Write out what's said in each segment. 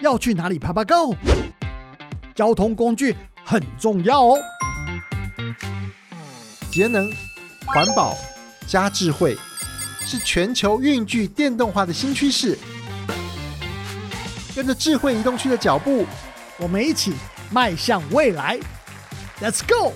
要去哪里爬爬 Go？交通工具很重要哦。节能、环保加智慧，是全球运具电动化的新趋势。跟着智慧移动区的脚步，我们一起迈向未来。Let's go！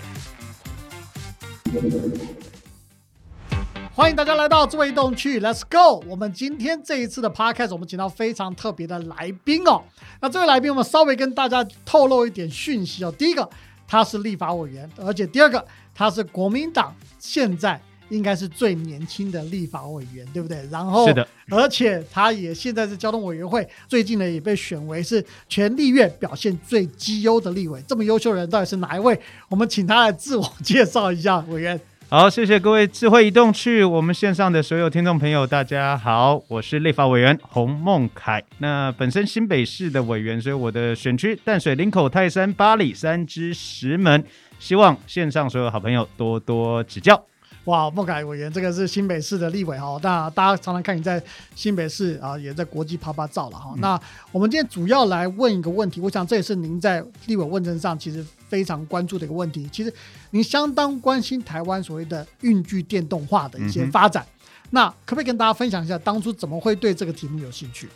欢迎大家来到智慧移动区，Let's go！我们今天这一次的 podcast，我们请到非常特别的来宾哦。那这位来宾，我们稍微跟大家透露一点讯息哦。第一个，他是立法委员，而且第二个，他是国民党现在应该是最年轻的立法委员，对不对？然后是的，而且他也现在是交通委员会，最近呢也被选为是全立院表现最绩优的立委。这么优秀的人到底是哪一位？我们请他来自我介绍一下，委员。好，谢谢各位智慧移动去我们线上的所有听众朋友，大家好，我是立法委员洪孟凯。那本身新北市的委员，所以我的选区淡水、林口、泰山、八里三支石门，希望线上所有好朋友多多指教。哇，孟凯委员，这个是新北市的立委哈。那大家常常看你在新北市啊，也在国际拍拍照了哈。那我们今天主要来问一个问题，我想这也是您在立委问政上其实非常关注的一个问题。其实您相当关心台湾所谓的运具电动化的一些发展。那可不可以跟大家分享一下，当初怎么会对这个题目有兴趣？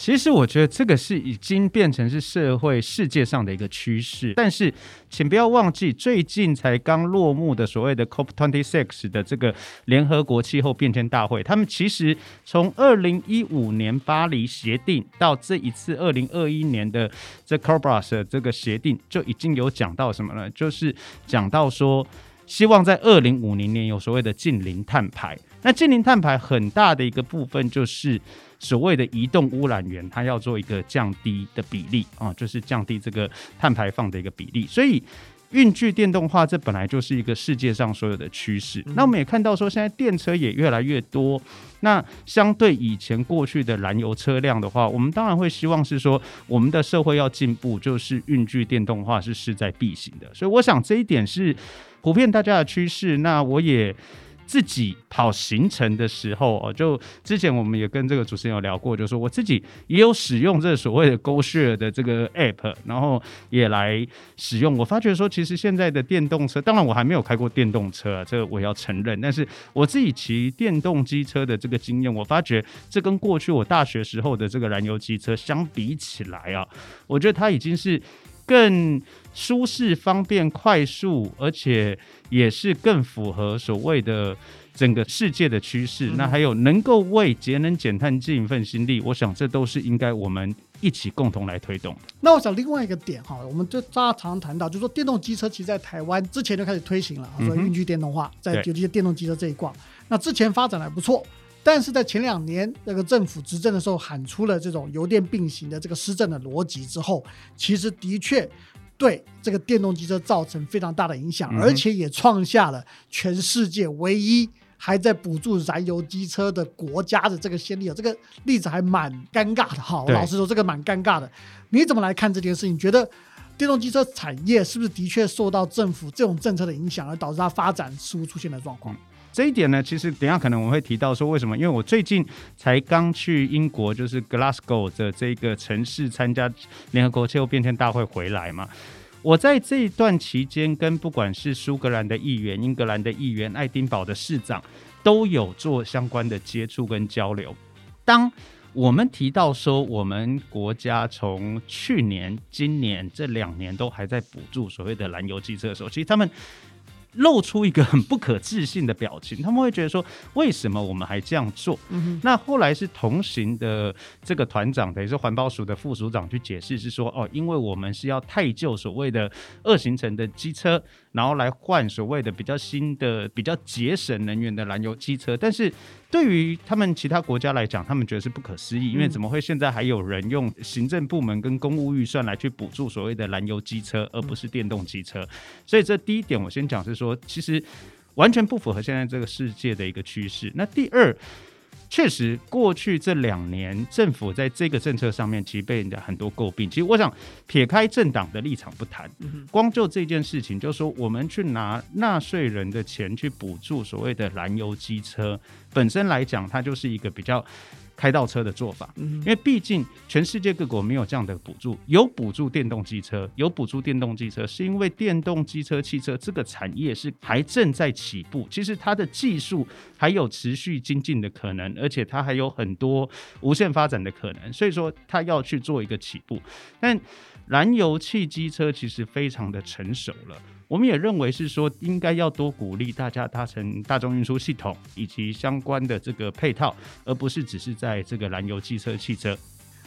其实我觉得这个是已经变成是社会世界上的一个趋势，但是请不要忘记，最近才刚落幕的所谓的 COP twenty six 的这个联合国气候变迁大会，他们其实从二零一五年巴黎协定到这一次二零二一年的这 c o b r a s 这个协定，就已经有讲到什么呢？就是讲到说，希望在二零五零年有所谓的近零碳排。那近零碳排很大的一个部分就是。所谓的移动污染源，它要做一个降低的比例啊，就是降低这个碳排放的一个比例。所以，运具电动化这本来就是一个世界上所有的趋势。那我们也看到说，现在电车也越来越多。那相对以前过去的燃油车辆的话，我们当然会希望是说，我们的社会要进步，就是运具电动化是势在必行的。所以，我想这一点是普遍大家的趋势。那我也。自己跑行程的时候哦，就之前我们也跟这个主持人有聊过，就说我自己也有使用这所谓的 GoShare 的这个 App，然后也来使用。我发觉说，其实现在的电动车，当然我还没有开过电动车啊，这个我要承认。但是我自己骑电动机车的这个经验，我发觉这跟过去我大学时候的这个燃油机车相比起来啊，我觉得它已经是更。舒适、方便、快速，而且也是更符合所谓的整个世界的趋势。那还有能够为节能减碳尽一份心力，我想这都是应该我们一起共同来推动。那我想另外一个点哈，我们就大家常常谈到，就是说电动机车其实在台湾之前就开始推行了，说运具电动化，在尤其是电动机车这一挂，那之前发展还不错，但是在前两年那个政府执政的时候喊出了这种油电并行的这个施政的逻辑之后，其实的确。对这个电动机车造成非常大的影响，而且也创下了全世界唯一还在补助燃油机车的国家的这个先例哦。这个例子还蛮尴尬的哈。老实说，这个蛮尴尬的。你怎么来看这件事情？觉得电动机车产业是不是的确受到政府这种政策的影响，而导致它发展似乎出现了状况？这一点呢，其实等下可能我会提到说为什么？因为我最近才刚去英国，就是 Glasgow 的这个城市参加联合国气候变迁大会回来嘛。我在这一段期间，跟不管是苏格兰的议员、英格兰的议员、爱丁堡的市长，都有做相关的接触跟交流。当我们提到说，我们国家从去年、今年这两年都还在补助所谓的燃油汽车的时候，其实他们。露出一个很不可置信的表情，他们会觉得说：为什么我们还这样做？那后来是同行的这个团长，等于是环保署的副署长去解释，是说：哦，因为我们是要太旧所谓的二行程的机车，然后来换所谓的比较新的、比较节省能源的燃油机车，但是。对于他们其他国家来讲，他们觉得是不可思议，因为怎么会现在还有人用行政部门跟公务预算来去补助所谓的燃油机车，而不是电动机车？所以这第一点，我先讲是说，其实完全不符合现在这个世界的一个趋势。那第二。确实，过去这两年政府在这个政策上面，其实被人家很多诟病。其实我想撇开政党的立场不谈，光就这件事情，就是说我们去拿纳税人的钱去补助所谓的燃油机车，本身来讲，它就是一个比较。开倒车的做法。嗯因为毕竟全世界各国没有这样的补助，有补助电动机车，有补助电动机车，是因为电动机车、汽车这个产业是还正在起步，其实它的技术还有持续精进的可能，而且它还有很多无限发展的可能，所以说它要去做一个起步。但燃油汽机车其实非常的成熟了。我们也认为是说，应该要多鼓励大家搭乘大众运输系统以及相关的这个配套，而不是只是在这个燃油机车、汽车。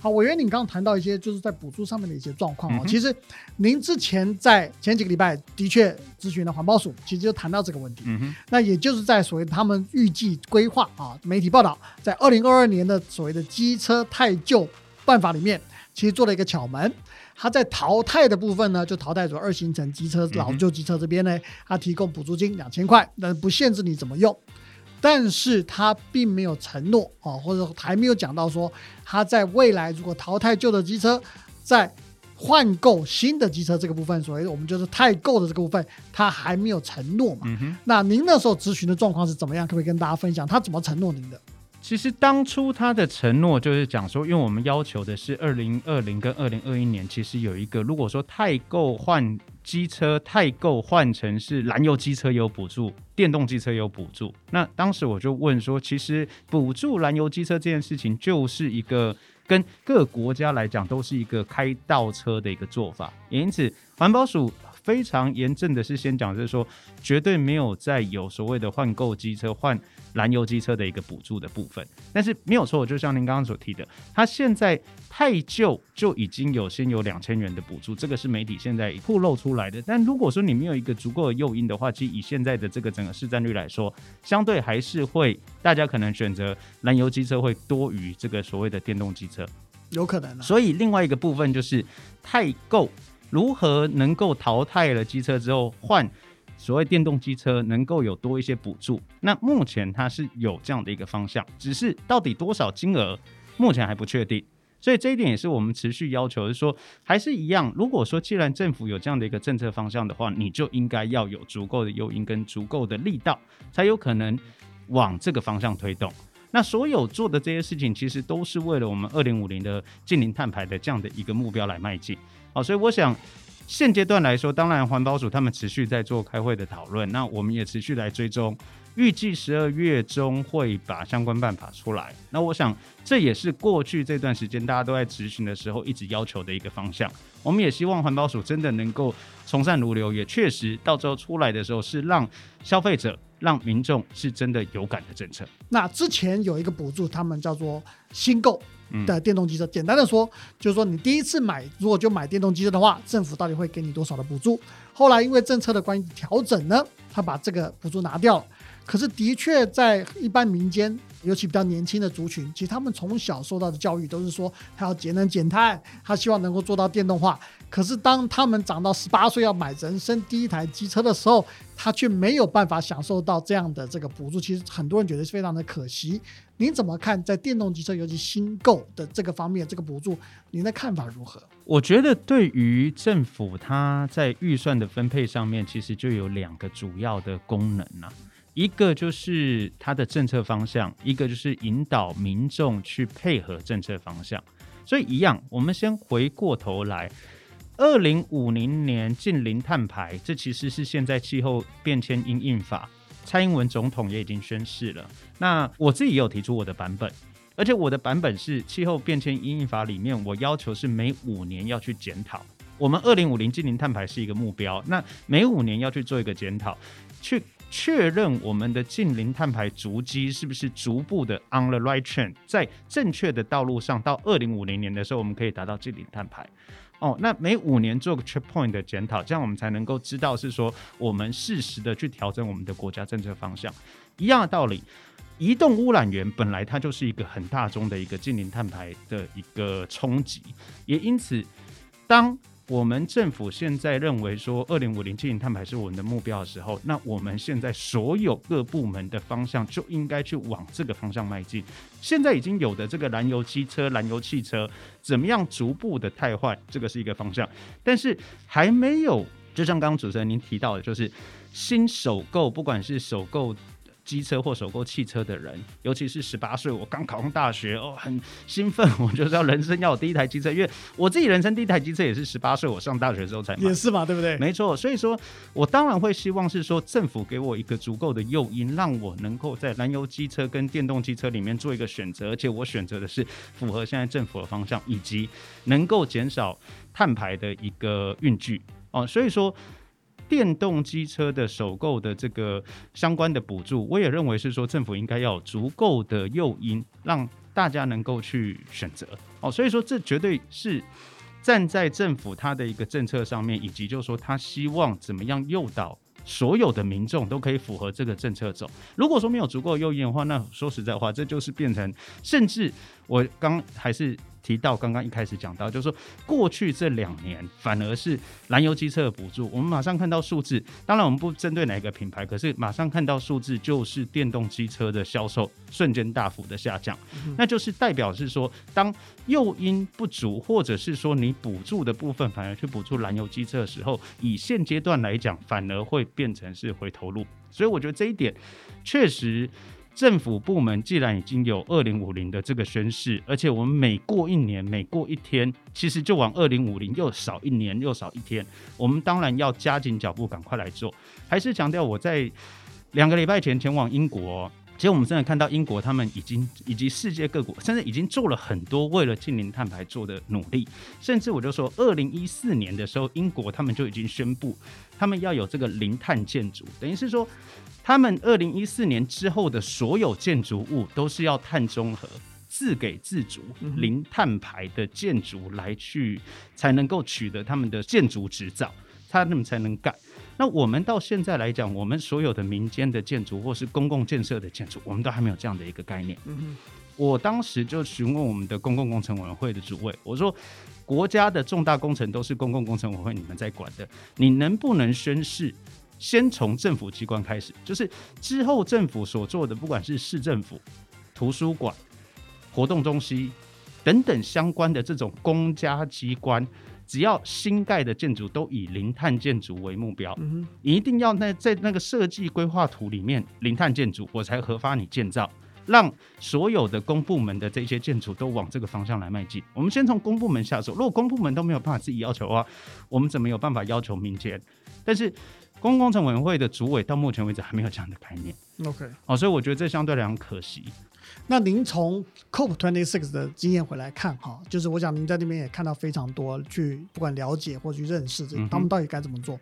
好，委员，你刚刚谈到一些就是在补助上面的一些状况哦。嗯其实您之前在前几个礼拜的确咨询了环保署，其实就谈到这个问题。嗯哼，那也就是在所谓他们预计规划啊，媒体报道，在二零二二年的所谓的机车太旧办法里面，其实做了一个巧门。它在淘汰的部分呢，就淘汰出二行程机车、老旧机车这边呢，它提供补助金两千块，但是不限制你怎么用。但是它并没有承诺啊，或者还没有讲到说，它在未来如果淘汰旧的机车，在换购新的机车这个部分，所谓我们就是太购的这个部分，它还没有承诺嘛。那您那时候咨询的状况是怎么样？可不可以跟大家分享？他怎么承诺您的？其实当初他的承诺就是讲说，因为我们要求的是二零二零跟二零二一年，其实有一个，如果说太购换机车，太购换成是燃油机车有补助，电动机车有补助。那当时我就问说，其实补助燃油机车这件事情，就是一个跟各国家来讲都是一个开倒车的一个做法，也因此环保署。非常严正的是，先讲就是说，绝对没有再有所谓的换购机车、换燃油机车的一个补助的部分。但是没有错，就像您刚刚所提的，它现在太旧就已经有先有两千元的补助，这个是媒体现在曝露出来的。但如果说你没有一个足够的诱因的话，其实以现在的这个整个市占率来说，相对还是会大家可能选择燃油机车会多于这个所谓的电动机车。有可能啊。所以另外一个部分就是太购如何能够淘汰了机车之后换所谓电动机车，能够有多一些补助。那目前它是有这样的一个方向，只是到底多少金额，目前还不确定。所以这一点也是我们持续要求，是说还是一样。如果说既然政府有这样的一个政策方向的话，你就应该要有足够的诱因跟足够的力道，才有可能往这个方向推动。那所有做的这些事情，其实都是为了我们二零五零的近零碳排的这样的一个目标来迈进。好，所以我想现阶段来说，当然环保署他们持续在做开会的讨论，那我们也持续来追踪。预计十二月中会把相关办法出来。那我想这也是过去这段时间大家都在执行的时候一直要求的一个方向。我们也希望环保署真的能够从善如流，也确实到时候出来的时候是让消费者、让民众是真的有感的政策。那之前有一个补助，他们叫做新购嗯的电动机车。简单的说，就是说你第一次买，如果就买电动机车的话，政府到底会给你多少的补助？后来因为政策的关系调整呢，他把这个补助拿掉了。可是的确在一般民间，尤其比较年轻的族群，其实他们从小受到的教育都是说，他要节能减碳，他希望能够做到电动化。可是当他们长到十八岁要买人生第一台机车的时候，他却没有办法享受到这样的这个补助。其实很多人觉得是非常的可惜。您怎么看在电动机车，尤其新购的这个方面，这个补助，您的看法如何？我觉得对于政府，它在预算的分配上面，其实就有两个主要的功能啊。一个就是它的政策方向，一个就是引导民众去配合政策方向。所以一样，我们先回过头来，二零五零年近零碳排，这其实是现在气候变迁因应法，蔡英文总统也已经宣示了。那我自己也有提出我的版本。而且我的版本是气候变迁因应法里面，我要求是每五年要去检讨。我们二零五零近零碳排是一个目标，那每五年要去做一个检讨，去确认我们的近零碳排足迹是不是逐步的 on the right train，在正确的道路上，到二零五零年的时候，我们可以达到近零碳排。哦，那每五年做个 checkpoint 的检讨，这样我们才能够知道是说我们适时的去调整我们的国家政策方向。一样的道理。移动污染源本来它就是一个很大宗的一个近零碳排的一个冲击，也因此，当我们政府现在认为说二零五零近零碳排是我们的目标的时候，那我们现在所有各部门的方向就应该去往这个方向迈进。现在已经有的这个燃油机车、燃油汽车，怎么样逐步的汰换，这个是一个方向，但是还没有，就像刚刚主持人您提到的，就是新首购，不管是首购。机车或首购汽车的人，尤其是十八岁，我刚考上大学哦，很兴奋，我就知道人生要有第一台机车，因为我自己人生第一台机车也是十八岁，我上大学之后才买也。是嘛，对不对？没错，所以说我当然会希望是说政府给我一个足够的诱因，让我能够在燃油机车跟电动机车里面做一个选择，而且我选择的是符合现在政府的方向，以及能够减少碳排的一个运具哦。所以说。电动机车的首购的这个相关的补助，我也认为是说政府应该要有足够的诱因，让大家能够去选择哦。所以说，这绝对是站在政府他的一个政策上面，以及就是说他希望怎么样诱导所有的民众都可以符合这个政策走。如果说没有足够诱因的话，那说实在话，这就是变成，甚至我刚还是。提到刚刚一开始讲到，就是说过去这两年反而是燃油机车的补助，我们马上看到数字。当然我们不针对哪个品牌，可是马上看到数字就是电动机车的销售瞬间大幅的下降，那就是代表是说，当诱因不足，或者是说你补助的部分反而去补助燃油机车的时候，以现阶段来讲，反而会变成是回头路。所以我觉得这一点确实。政府部门既然已经有二零五零的这个宣誓，而且我们每过一年、每过一天，其实就往二零五零又少一年又少一天，我们当然要加紧脚步，赶快来做。还是强调我在两个礼拜前前往英国，其实我们真的看到英国他们已经以及世界各国，甚至已经做了很多为了近零碳排做的努力。甚至我就说，二零一四年的时候，英国他们就已经宣布，他们要有这个零碳建筑，等于是说。他们二零一四年之后的所有建筑物都是要碳中和、自给自足、零碳排的建筑来去，才能够取得他们的建筑执照，他们才能盖。那我们到现在来讲，我们所有的民间的建筑或是公共建设的建筑，我们都还没有这样的一个概念。我当时就询问我们的公共工程委员会的主委，我说：国家的重大工程都是公共工程委员会你们在管的，你能不能宣誓？先从政府机关开始，就是之后政府所做的，不管是市政府、图书馆、活动中心等等相关的这种公家机关，只要新盖的建筑都以零碳建筑为目标，你一定要在在那个设计规划图里面零碳建筑，我才核发你建造，让所有的公部门的这些建筑都往这个方向来迈进。我们先从公部门下手，如果公部门都没有办法自己要求的话，我们怎么有办法要求民间？但是。公共工程委员会的主委到目前为止还没有这样的概念。OK，哦，所以我觉得这相对来讲可惜。那您从 COP Twenty Six 的经验回来看，哈，就是我想您在那边也看到非常多，去不管了解或去认识这他们到底该怎么做。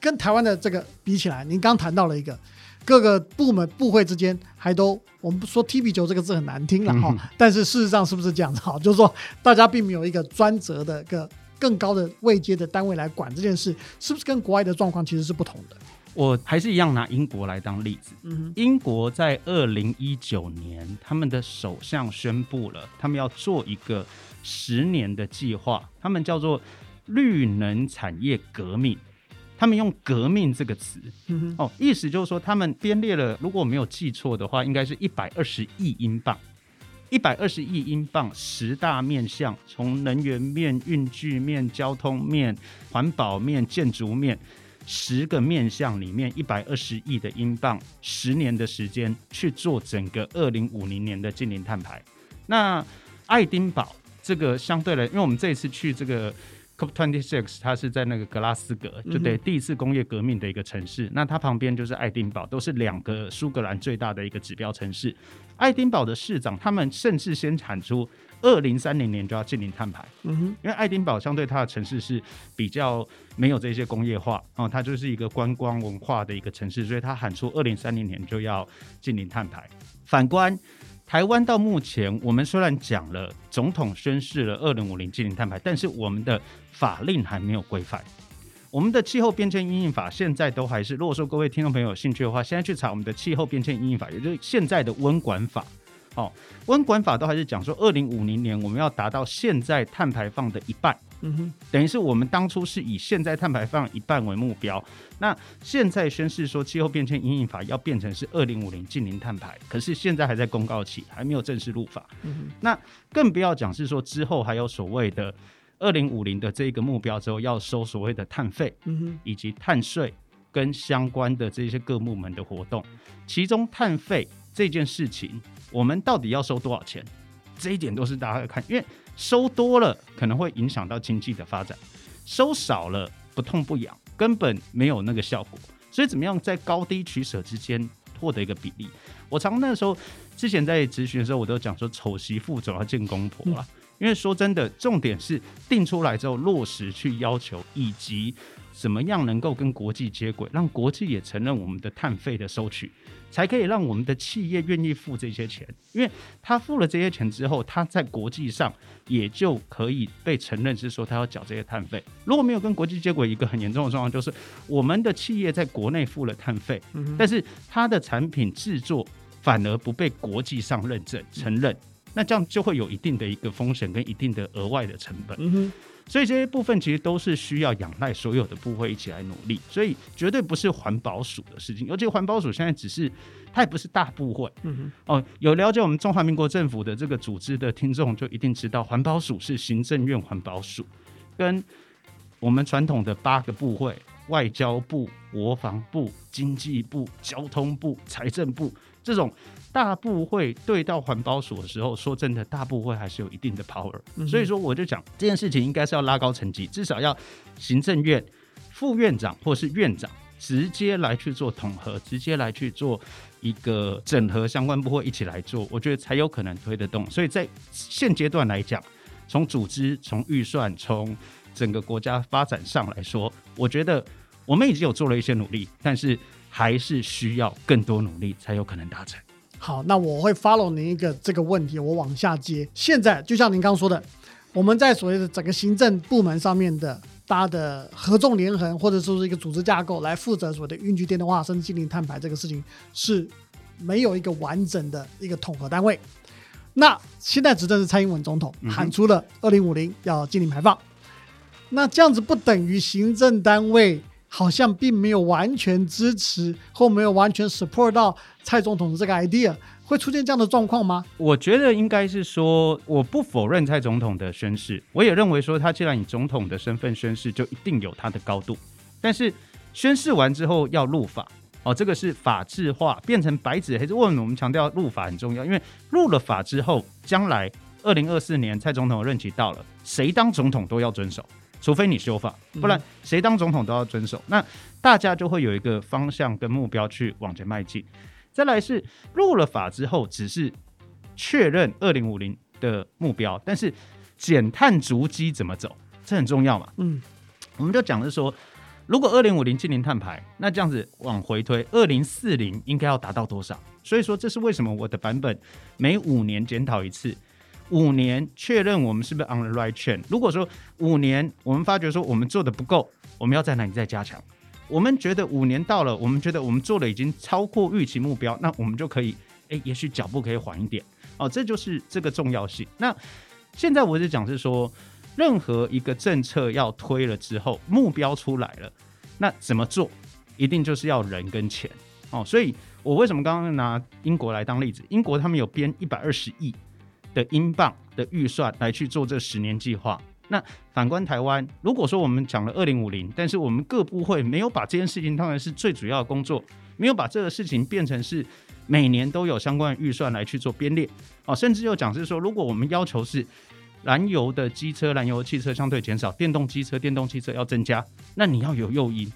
跟台湾的这个比起来，您刚谈到了一个各个部门部会之间还都，我们不说 T B 九这个字很难听了哈，但是事实上是不是这样子？哈，就是说大家并没有一个专责的个。更高的位阶的单位来管这件事，是不是跟国外的状况其实是不同的？我还是一样拿英国来当例子。嗯，英国在二零一九年，他们的首相宣布了，他们要做一个十年的计划，他们叫做绿能产业革命。他们用“革命”这个词，哦，意思就是说，他们编列了，如果我没有记错的话，应该是一百二十亿英镑。一百二十亿英镑，十大面向，从能源面、运具面、交通面、环保面、建筑面，十个面向里面，一百二十亿的英镑，十年的时间去做整个二零五零年的近零碳排。那爱丁堡这个相对来，因为我们这一次去这个 COP twenty six，它是在那个格拉斯哥，就对第一次工业革命的一个城市。那它旁边就是爱丁堡，都是两个苏格兰最大的一个指标城市。爱丁堡的市长，他们甚至先产出二零三零年就要进零碳排。嗯哼，因为爱丁堡相对它的城市是比较没有这些工业化哦，它就是一个观光文化的一个城市，所以它喊出二零三零年就要进零碳排。反观台湾，到目前我们虽然讲了总统宣誓了二零五零进零碳排，但是我们的法令还没有规范。我们的气候变迁阴影法现在都还是，如果说各位听众朋友有兴趣的话，现在去查我们的气候变迁阴影法，也就是现在的温管法。哦，温管法都还是讲说，二零五零年我们要达到现在碳排放的一半。嗯哼，等于是我们当初是以现在碳排放一半为目标，那现在宣示说气候变迁阴影法要变成是二零五零近零碳排，可是现在还在公告期，还没有正式入法。嗯哼，那更不要讲是说之后还有所谓的。二零五零的这个目标之后，要收所谓的碳费，以及碳税跟相关的这些各部门的活动，其中碳费这件事情，我们到底要收多少钱？这一点都是大家要看，因为收多了可能会影响到经济的发展，收少了不痛不痒，根本没有那个效果。所以怎么样在高低取舍之间获得一个比例？我常那时候之前在咨询的时候，我都讲说，丑媳妇总要见公婆啊。因为说真的，重点是定出来之后落实去要求，以及怎么样能够跟国际接轨，让国际也承认我们的碳费的收取，才可以让我们的企业愿意付这些钱。因为他付了这些钱之后，他在国际上也就可以被承认是说他要缴这些碳费。如果没有跟国际接轨，一个很严重的状况就是我们的企业在国内付了碳费，但是它的产品制作反而不被国际上认证承认。那这样就会有一定的一个风险跟一定的额外的成本，嗯哼，所以这些部分其实都是需要仰赖所有的部会一起来努力，所以绝对不是环保署的事情。尤其环保署现在只是它也不是大部会，嗯哼，哦，有了解我们中华民国政府的这个组织的听众就一定知道，环保署是行政院环保署，跟我们传统的八个部会——外交部、国防部、经济部、交通部、财政部这种。大部会对到环保署的时候，说真的，大部会还是有一定的 power。所以说，我就讲这件事情应该是要拉高层级，至少要行政院副院长或是院长直接来去做统合，直接来去做一个整合相关部会一起来做，我觉得才有可能推得动。所以在现阶段来讲，从组织、从预算、从整个国家发展上来说，我觉得我们已经有做了一些努力，但是还是需要更多努力才有可能达成。好，那我会 follow 您一个这个问题，我往下接。现在就像您刚说的，我们在所谓的整个行政部门上面的大家的合纵连横，或者说是一个组织架构来负责所谓的运具电动化、甚至净零碳排这个事情，是没有一个完整的一个统合单位。那现在执政是蔡英文总统喊出了二零五零要净零排放，那这样子不等于行政单位？好像并没有完全支持或没有完全 support 到蔡总统的这个 idea，会出现这样的状况吗？我觉得应该是说，我不否认蔡总统的宣誓，我也认为说他既然以总统的身份宣誓，就一定有他的高度。但是宣誓完之后要入法哦，这个是法制化变成白纸黑字。为什么我们强调入法很重要？因为入了法之后，将来二零二四年蔡总统的任期到了，谁当总统都要遵守。除非你修法，不然谁当总统都要遵守。那大家就会有一个方向跟目标去往前迈进。再来是入了法之后，只是确认二零五零的目标，但是减碳足迹怎么走，这很重要嘛。嗯，我们就讲是说，如果二零五零近零碳排，那这样子往回推，二零四零应该要达到多少？所以说，这是为什么我的版本每五年检讨一次。五年确认我们是不是 on the right train。如果说五年我们发觉说我们做的不够，我们要在哪里再加强？我们觉得五年到了，我们觉得我们做的已经超过预期目标，那我们就可以，哎，也许脚步可以缓一点。哦，这就是这个重要性。那现在我是讲是说，任何一个政策要推了之后，目标出来了，那怎么做？一定就是要人跟钱。哦，所以我为什么刚刚拿英国来当例子？英国他们有编一百二十亿。的英镑的预算来去做这十年计划。那反观台湾，如果说我们讲了二零五零，但是我们各部会没有把这件事情当然是最主要的工作，没有把这个事情变成是每年都有相关的预算来去做编列哦，甚至又讲是说，如果我们要求是燃油的机车、燃油汽车相对减少，电动机车、电动汽车要增加，那你要有诱因。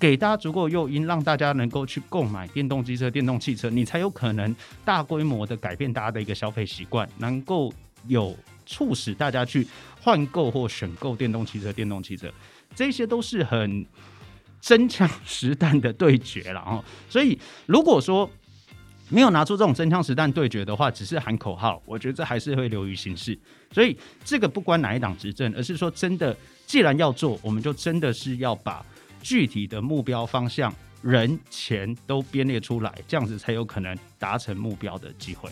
给大家足够诱因，让大家能够去购买电动机车、电动汽车，你才有可能大规模的改变大家的一个消费习惯，能够有促使大家去换购或选购电动汽车、电动汽车，这些都是很真枪实弹的对决了哦。所以，如果说没有拿出这种真枪实弹对决的话，只是喊口号，我觉得这还是会流于形式。所以，这个不关哪一党执政，而是说真的，既然要做，我们就真的是要把。具体的目标方向、人、钱都编列出来，这样子才有可能达成目标的机会。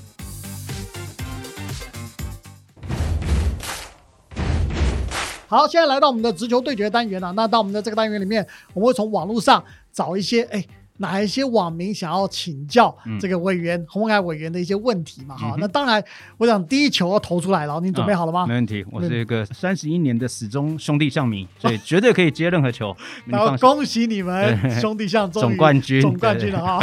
好，现在来到我们的直球对决单元了。那到我们的这个单元里面，我们会从网络上找一些哎哪一些网民想要请教嗯这个委员洪文凯委员的一些问题嘛？哈、嗯那当然，我想第一球要投出来了，你准备好了吗？没问题，我是一个三十一年的始终兄弟象迷，所以绝对可以接任何球。然后，恭喜你们 兄弟象终于总冠军总冠军了哈。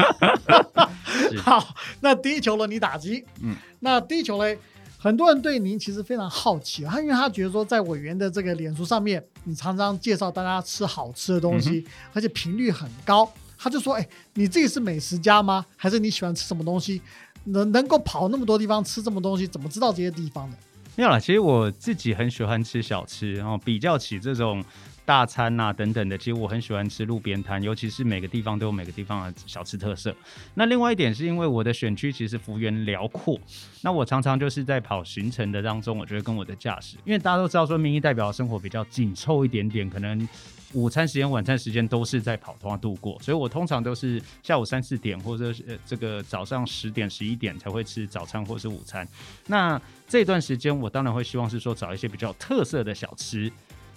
是好，那第一球轮你打击。嗯，那第一球嘞，很多人对您其实非常好奇，他因为他觉得说在委员的这个脸书上面，你常常介绍大家吃好吃的东嗯西，而且频率很高。他就说：“哎，你自己是美食家吗？还是你喜欢吃什么东西？能能够跑那么多地方吃这么东西，怎么知道这些地方的？没有啦，其实我自己很喜欢吃小吃，然后比较起这种大餐呐、等等的，其实我很喜欢吃路边摊，尤其是每个地方都有每个地方的小吃特色。那另外一点是因为我的选区其实幅员辽阔，那我常常就是在跑行程的当中，我觉得跟我的驾驶，因为大家都知道说民意代表生活比较紧凑一点点，可能。午餐时间、晚餐时间都是在跑通度过，所以我通常都是下午三四点，或者是呃这个早上十点、十一点才会吃早餐或是午餐。那这段时间，我当然会希望是说找一些比较有特色的小吃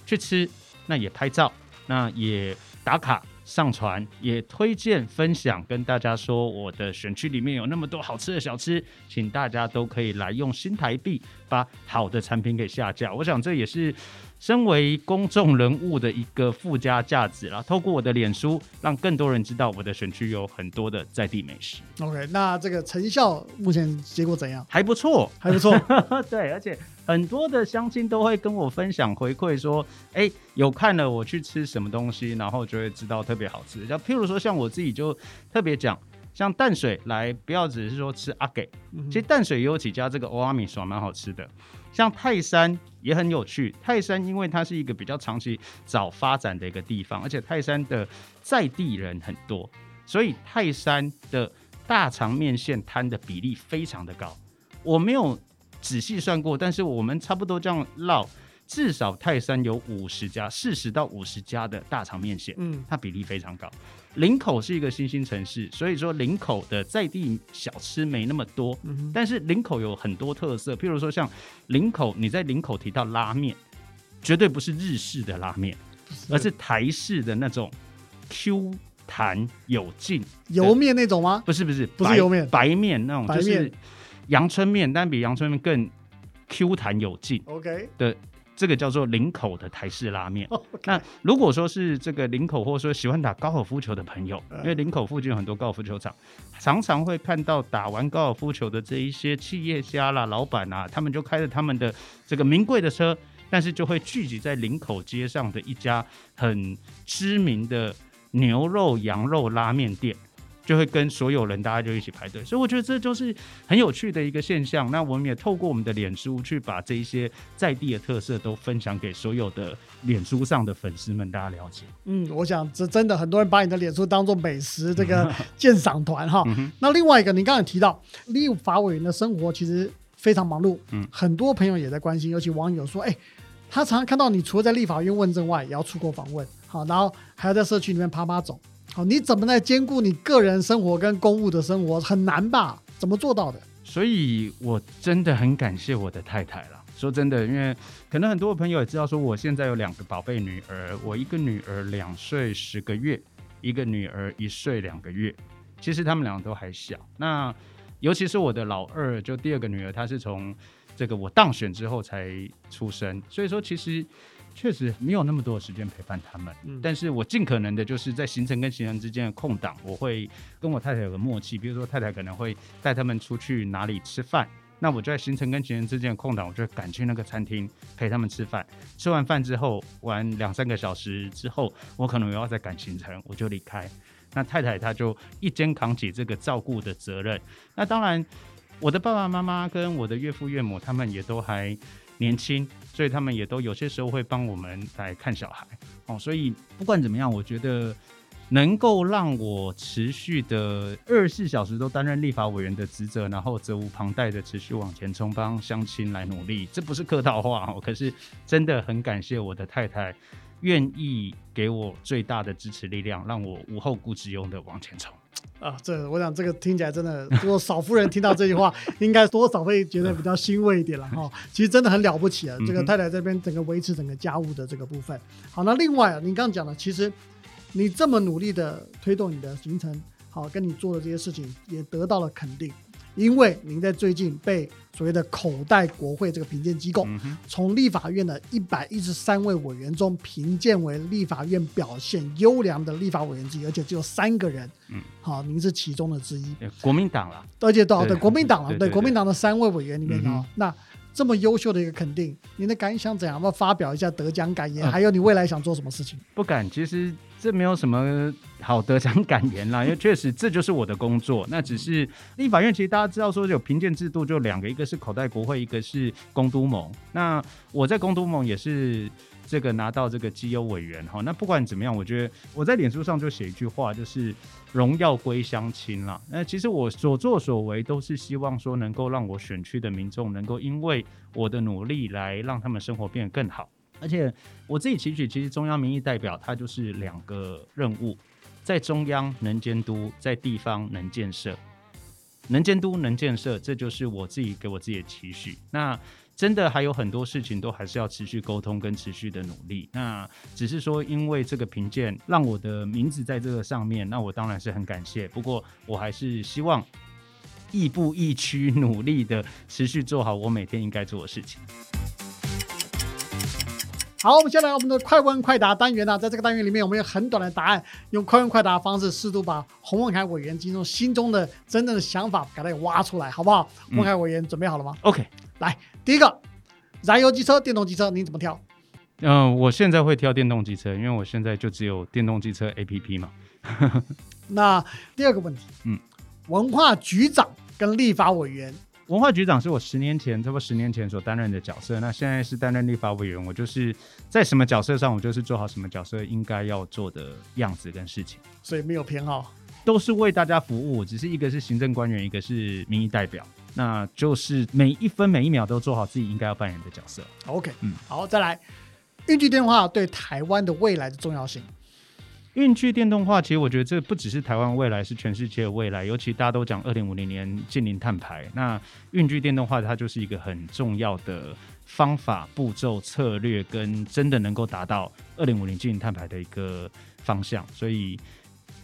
去吃，那也拍照，那也打卡上传，也推荐分享，跟大家说我的选区里面有那么多好吃的小吃，请大家都可以来用新台币把好的产品给下架。我想这也是。身为公众人物的一个附加价值啦，透过我的脸书，让更多人知道我的选区有很多的在地美食，OK，那这个成效目前结果怎样？还不错。还不错。对，而且很多的乡亲都会跟我分享回馈说，哎，有看了我去吃什么东西，然后就会知道特别好吃。像譬如说，像我自己就特别讲，像淡水来，不要只是说吃阿给，嗯其实淡水也有几家这个欧阿米爽蛮好吃的。像泰山也很有趣，泰山因为它是一个比较长期早发展的一个地方，而且泰山的在地人很多，所以泰山的大肠面线摊的比例非常的高。我没有仔细算过，但是我们差不多这样绕，至少泰山有五十家，四十到五十家的大肠面线，嗯，它比例非常高。林口是一个新兴城市，所以说林口的在地小吃没那么多，嗯但是林口有很多特色，譬如说像林口，你在林口提到拉面，绝对不是日式的拉面，而是台式的那种 Q 弹有劲，油面那种吗？不是不是白不是油面。白面那种，就是阳春面，但比阳春面更 Q 弹有劲 OK，的。这个叫做林口的台式拉面。那如果说是这个林口，或者说喜欢打高尔夫球的朋友，嗯因为林口附近有很多高尔夫球场，常常会看到打完高尔夫球的这一些企业家啦、老板啊，他们就开着他们的这个名贵的车，但是就会聚集在林口街上的一家很知名的牛肉、羊肉拉面店。就会跟所有人大家就一起排队，所以我觉得这就是很有趣的一个现象。那我们也透过我们的脸书去把这一些在地的特色都分享给所有的脸书上的粉丝们，大家了解。嗯，我想这真的很多人把你的脸书当做美食这个鉴赏团哈。嗯那另外一个，你刚才提到立法委员的生活其实非常忙碌，嗯很多朋友也在关心，尤其网友说，哎，他常常看到你除了在立法院问政外，也要出国访问，好，然后还要在社区里面爬爬走，好，你怎么来兼顾你个人生活跟公务的生活？很难吧？怎么做到的？所以我真的很感谢我的太太了。说真的，因为可能很多朋友也知道，说我现在有两个宝贝女儿，我一个女儿两岁十个月，一个女儿一岁两个月。其实他们两个都还小。那尤其是我的老二，就第二个女儿，她是从这个我当选之后才出生，所以说其实确实没有那么多的时间陪伴他们。嗯但是我尽可能的就是在行程跟行程之间的空档，我会跟我太太有个默契，比如说太太可能会带他们出去哪里吃饭。那我就在行程跟行程之间的空档，我就赶去那个餐厅陪他们吃饭。吃完饭之后，玩两三个小时之后，我可能又要再赶行程，我就离开。那太太她就一肩扛起这个照顾的责任。那当然，我的爸爸妈妈跟我的岳父岳母他们也都还年轻，所以他们也都有些时候会帮我们来看小孩哦。所以不管怎么样，我觉得能够让我持续的二十四小时都担任立法委员的职责，然后责无旁贷的持续往前冲，帮乡亲来努力，这不是客套话哦。可是真的很感谢我的太太。愿意给我最大的支持力量，让我无后顾之忧的往前冲。啊，这我想这个听起来真的，如果少夫人听到这句话，应该多少会觉得比较欣慰一点了哈。其实真的很了不起啊，这个太太这边整个维持整个家务的这个部分。好，那另外啊，您刚刚讲了，其实你这么努力的推动你的行程，好，跟你做的这些事情也得到了肯定，因为您在最近被所谓的口袋国会这个评鉴机构，从立法院的一百一十三位委员中评鉴为立法院表现优良的立法委员之一，而且只有三个人，嗯，好，您是其中的之一，国民党了，而且到对对国民党了，对国民党的三位委员里面嗯啊，那这么优秀的一个肯定，你的感想怎样？要不要发表一下得奖感言？嗯还有你未来想做什么事情？不敢，其实这没有什么好得奖感言啦，因为确实这就是我的工作。那只是立法院，其实大家知道说有评鉴制度，就两个，一个是口袋国会，一个是公都盟。那我在公都盟也是这个拿到这个绩优委员哈。那不管怎么样，我觉得我在脸书上就写一句话，就是荣耀归乡亲啦。那其实我所作所为都是希望说能够让我选区的民众能够因为我的努力来让他们生活变得更好。而且我自己期许，其实中央民意代表他就是两个任务，在中央能监督，在地方能建设，能监督能建设，这就是我自己给我自己的期许。那真的还有很多事情都还是要持续沟通跟持续的努力。那只是说，因为这个评鉴让我的名字在这个上面，那我当然是很感谢。不过我还是希望亦步亦趋，努力的持续做好我每天应该做的事情。好，我们先来我们的快问快答单元呢、在这个单元里面，我们有很短的答案，用快问快答的方式，试图把洪文凯委员心中心中的真正的想法给它给挖出来，好不好？洪文凯委员准备好了吗？OK，来，第一个，燃油机车、电动机车，你怎么挑？嗯、我现在会挑电动机车，因为我现在就只有电动机车 APP 嘛。那第二个问题，嗯，文化局长跟立法委员，文化局长是我十年前，差不多十年前所担任的角色，那现在是担任立法委员，我就是在什么角色上，我就是做好什么角色应该要做的样子跟事情，所以没有偏好。都是为大家服务，只是一个是行政官员，一个是民意代表，那就是每一分每一秒都做好自己应该要扮演的角色。OK，嗯好，再来，运具电话对台湾的未来的重要性。运具电动化，其实我觉得这不只是台湾未来，是全世界的未来。尤其大家都讲二零五零年近零碳排，那运具电动化它就是一个很重要的方法、步骤、策略，跟真的能够达到二零五零近零碳排的一个方向。所以，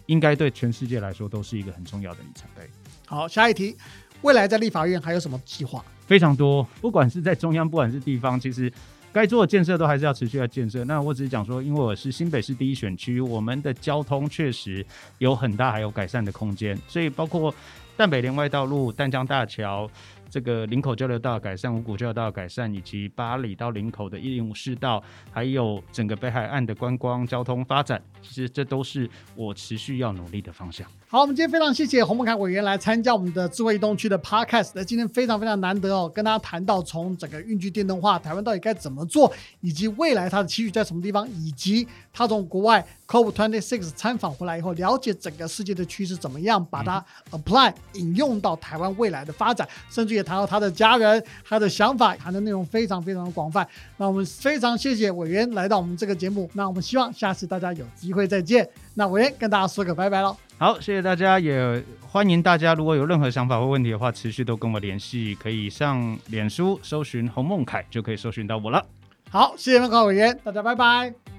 应该对全世界来说都是一个很重要的里程碑。好，下一题，未来在立法院还有什么计划？非常多，不管是在中央，不管是地方，其实该做的建设都还是要持续要建设。那我只是讲说，因为我是新北市第一选区，我们的交通确实有很大还有改善的空间，所以包括淡北连外道路、淡江大桥。这个林口交流道改善、五股交流道改善，以及巴里到林口的一零五市道，还有整个北海岸的观光交通发展，其实这都是我持续要努力的方向。好，我们今天非常谢谢洪孟凯委员来参加我们的智慧移动区的 Podcast。那今天非常非常难得哦，跟大家谈到从整个运具电动化，台湾到底该怎么做，以及未来它的期许在什么地方，以及它从国外 COP26 参访回来以后，了解整个世界的趋势怎么样，把它 apply 引用到台湾未来的发展，甚至也谈到他的家人、他的想法，谈的内容非常非常的广泛。那我们非常谢谢委员来到我们这个节目，那我们希望下次大家有机会再见。那委员跟大家说个拜拜喽。好，谢谢大家，也欢迎大家如果有任何想法或问题的话，持续都跟我联系，可以上脸书搜寻洪孟凯，就可以搜寻到我了。好，谢谢孟凯委员，大家拜拜。